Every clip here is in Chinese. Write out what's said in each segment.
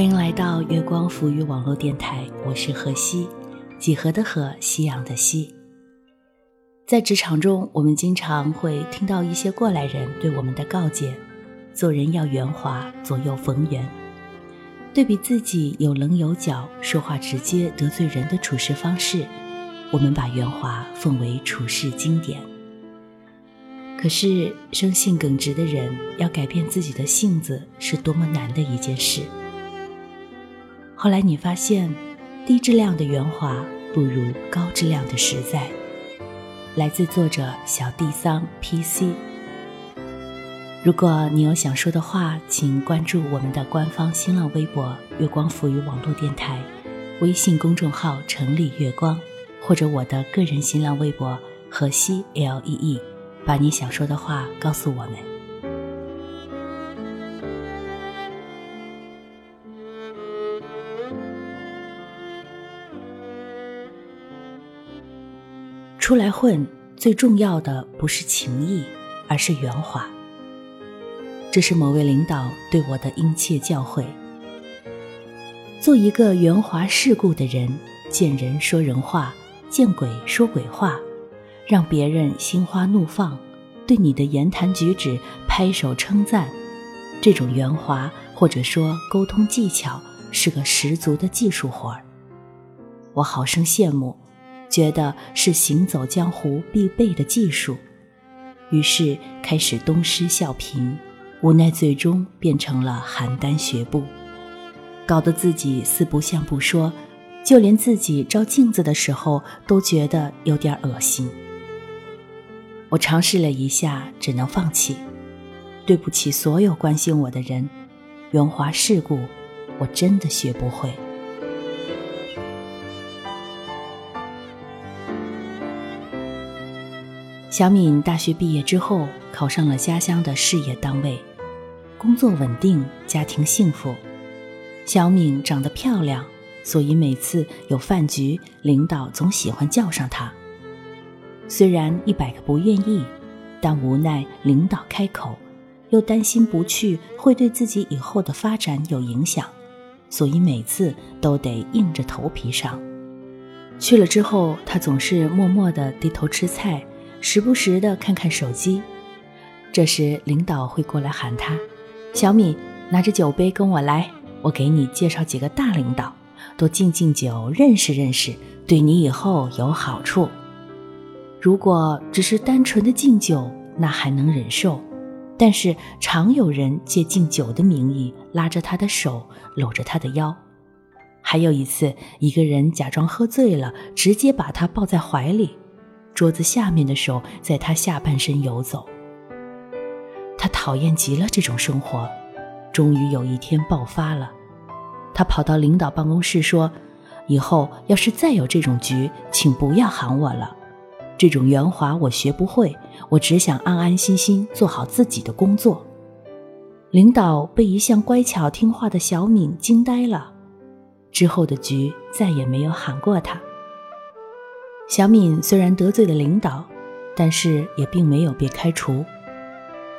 欢迎来到月光浮语网络电台，我是何西，几何的何，夕阳的夕。在职场中，我们经常会听到一些过来人对我们的告诫：做人要圆滑，左右逢源。对比自己有棱有角、说话直接得罪人的处事方式，我们把圆滑奉为处事经典。可是，生性耿直的人要改变自己的性子，是多么难的一件事。后来你发现，低质量的圆滑不如高质量的实在。来自作者小地桑 PC。如果你有想说的话，请关注我们的官方新浪微博“月光浮语网络电台”，微信公众号“城里月光”，或者我的个人新浪微博“河西 LEE”，把你想说的话告诉我们。出来混，最重要的不是情谊，而是圆滑。这是某位领导对我的殷切教诲。做一个圆滑世故的人，见人说人话，见鬼说鬼话，让别人心花怒放，对你的言谈举止拍手称赞。这种圆滑或者说沟通技巧，是个十足的技术活儿。我好生羡慕。觉得是行走江湖必备的技术，于是开始东施效颦，无奈最终变成了邯郸学步，搞得自己四不像不说，就连自己照镜子的时候都觉得有点恶心。我尝试了一下，只能放弃。对不起所有关心我的人，圆滑世故，我真的学不会。小敏大学毕业之后，考上了家乡的事业单位，工作稳定，家庭幸福。小敏长得漂亮，所以每次有饭局，领导总喜欢叫上她。虽然一百个不愿意，但无奈领导开口，又担心不去会对自己以后的发展有影响，所以每次都得硬着头皮上。去了之后，她总是默默地低头吃菜。时不时的看看手机，这时领导会过来喊他：“小米，拿着酒杯跟我来，我给你介绍几个大领导，多敬敬酒，认识认识，对你以后有好处。”如果只是单纯的敬酒，那还能忍受，但是常有人借敬酒的名义拉着他的手，搂着他的腰。还有一次，一个人假装喝醉了，直接把他抱在怀里。桌子下面的手在他下半身游走，他讨厌极了这种生活。终于有一天爆发了，他跑到领导办公室说：“以后要是再有这种局，请不要喊我了。这种圆滑我学不会，我只想安安心心做好自己的工作。”领导被一向乖巧听话的小敏惊呆了，之后的局再也没有喊过他。小敏虽然得罪了领导，但是也并没有被开除。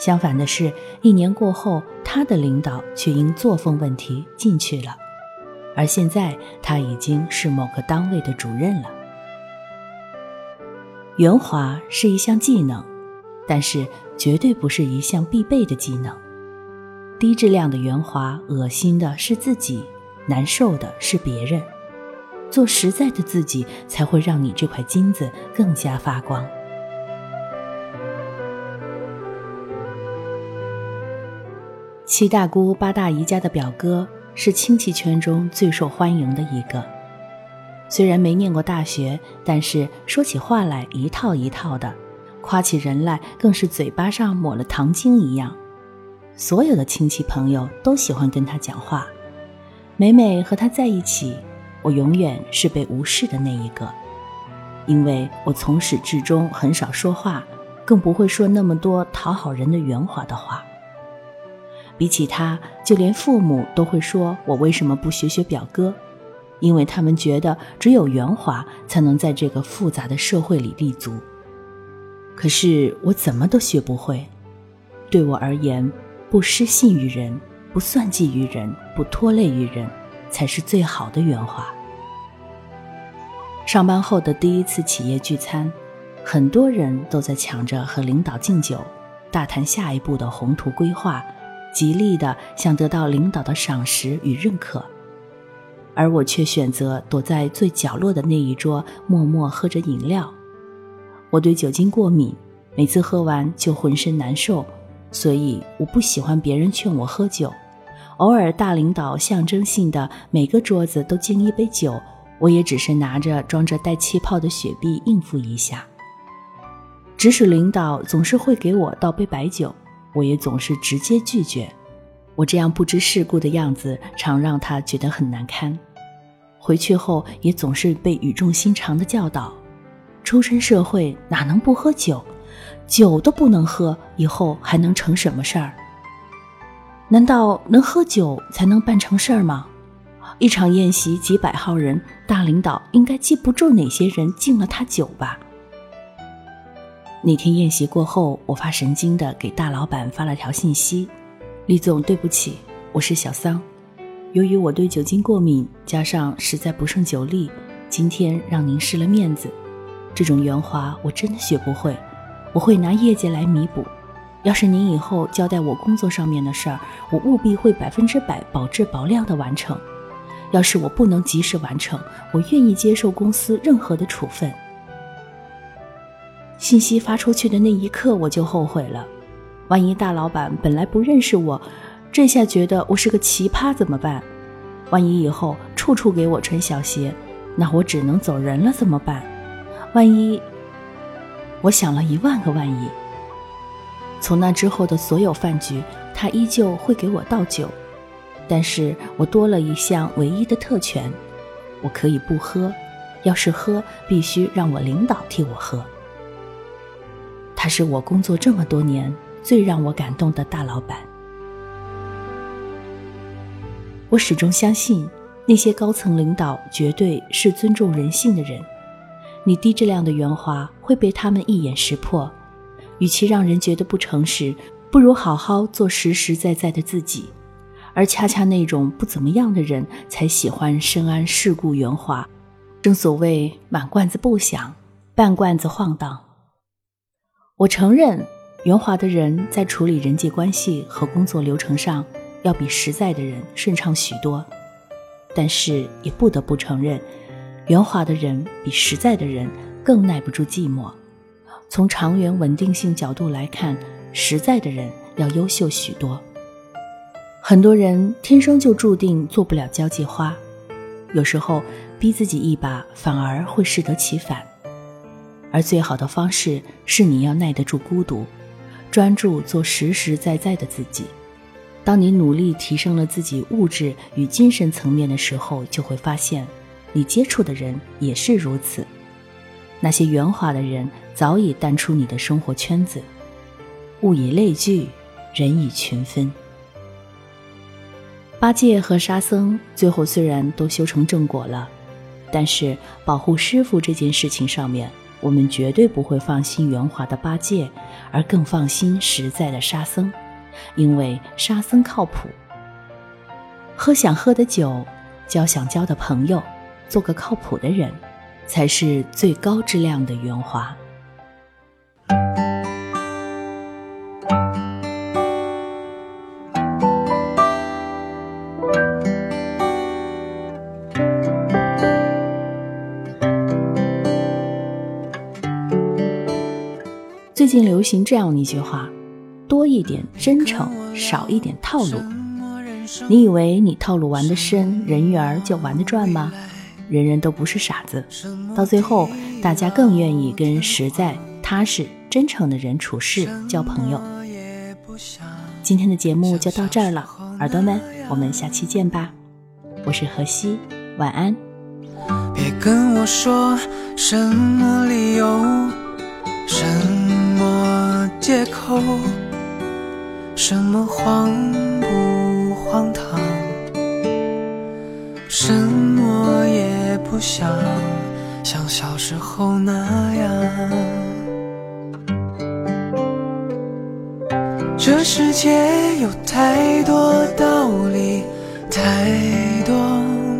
相反的是，一年过后，他的领导却因作风问题进去了，而现在他已经是某个单位的主任了。圆滑是一项技能，但是绝对不是一项必备的技能。低质量的圆滑，恶心的是自己，难受的是别人。做实在的自己，才会让你这块金子更加发光。七大姑八大姨家的表哥是亲戚圈中最受欢迎的一个。虽然没念过大学，但是说起话来一套一套的，夸起人来更是嘴巴上抹了糖精一样。所有的亲戚朋友都喜欢跟他讲话。每每和他在一起，我永远是被无视的那一个，因为我从始至终很少说话，更不会说那么多讨好人的圆滑的话。比起他，就连父母都会说我为什么不学学表哥，因为他们觉得只有圆滑才能在这个复杂的社会里立足。可是我怎么都学不会。对我而言，不失信于人，不算计于人，不拖累于人，才是最好的圆滑。上班后的第一次企业聚餐，很多人都在抢着和领导敬酒，大谈下一步的宏图规划。极力的想得到领导的赏识与认可，而我却选择躲在最角落的那一桌，默默喝着饮料。我对酒精过敏，每次喝完就浑身难受，所以我不喜欢别人劝我喝酒。偶尔大领导象征性的每个桌子都敬一杯酒，我也只是拿着装着带气泡的雪碧应付一下。指使领导总是会给我倒杯白酒。我也总是直接拒绝，我这样不知世故的样子常让他觉得很难堪。回去后也总是被语重心长的教导：出身社会哪能不喝酒？酒都不能喝，以后还能成什么事儿？难道能喝酒才能办成事儿吗？一场宴席几百号人，大领导应该记不住哪些人敬了他酒吧？那天宴席过后，我发神经的给大老板发了条信息：“李总，对不起，我是小桑。由于我对酒精过敏，加上实在不胜酒力，今天让您失了面子。这种圆滑我真的学不会，我会拿业绩来弥补。要是您以后交代我工作上面的事儿，我务必会百分之百保质保量的完成。要是我不能及时完成，我愿意接受公司任何的处分。”信息发出去的那一刻，我就后悔了。万一大老板本来不认识我，这下觉得我是个奇葩怎么办？万一以后处处给我穿小鞋，那我只能走人了怎么办？万一……我想了一万个万一。从那之后的所有饭局，他依旧会给我倒酒，但是我多了一项唯一的特权：我可以不喝，要是喝，必须让我领导替我喝。他是我工作这么多年最让我感动的大老板。我始终相信，那些高层领导绝对是尊重人性的人。你低质量的圆滑会被他们一眼识破。与其让人觉得不诚实，不如好好做实实在在的自己。而恰恰那种不怎么样的人才喜欢深谙世故圆滑。正所谓满罐子不响，半罐子晃荡。我承认，圆滑的人在处理人际关系和工作流程上，要比实在的人顺畅许多。但是也不得不承认，圆滑的人比实在的人更耐不住寂寞。从长远稳定性角度来看，实在的人要优秀许多。很多人天生就注定做不了交际花，有时候逼自己一把，反而会适得其反。而最好的方式是，你要耐得住孤独，专注做实实在在的自己。当你努力提升了自己物质与精神层面的时候，就会发现，你接触的人也是如此。那些圆滑的人早已淡出你的生活圈子。物以类聚，人以群分。八戒和沙僧最后虽然都修成正果了，但是保护师傅这件事情上面。我们绝对不会放心圆滑的八戒，而更放心实在的沙僧，因为沙僧靠谱。喝想喝的酒，交想交的朋友，做个靠谱的人，才是最高质量的圆滑。流行这样一句话：多一点真诚，少一点套路。你以为你套路玩得深，人缘就玩得转吗？人人都不是傻子，到最后，大家更愿意跟实在、踏实、真诚的人处事、交朋友。今天的节目就到这儿了，耳朵们，我们下期见吧。我是何西，晚安。别跟我说什么理由，什么么借口，什么荒不荒唐，什么也不想像小时候那样。这世界有太多道理，太多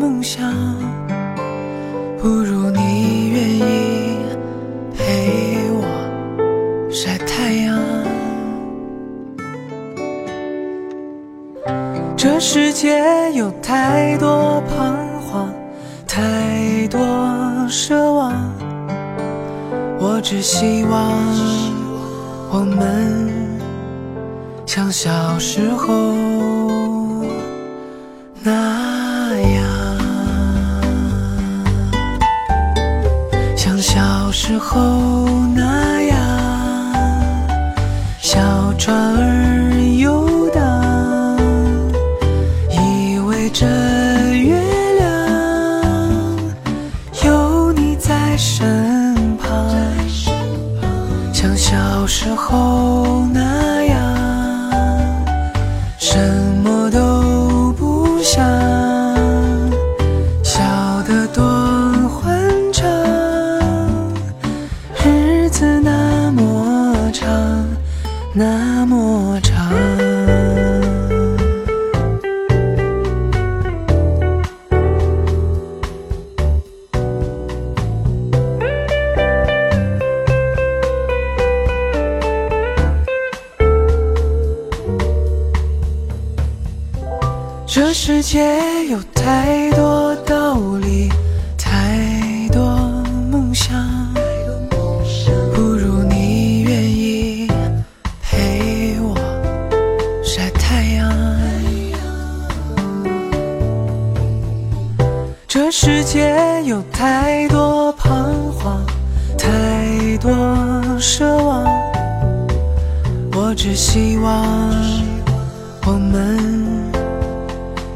梦想。这世界有太多彷徨，太多奢望。我只希望我们像小时候那样。像小时候那样，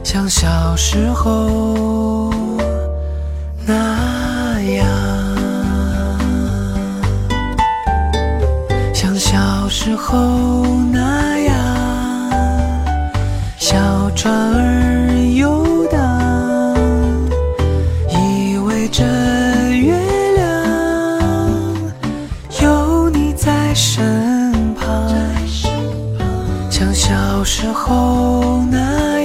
像小时候那样，像小时候那样，小船儿小时候那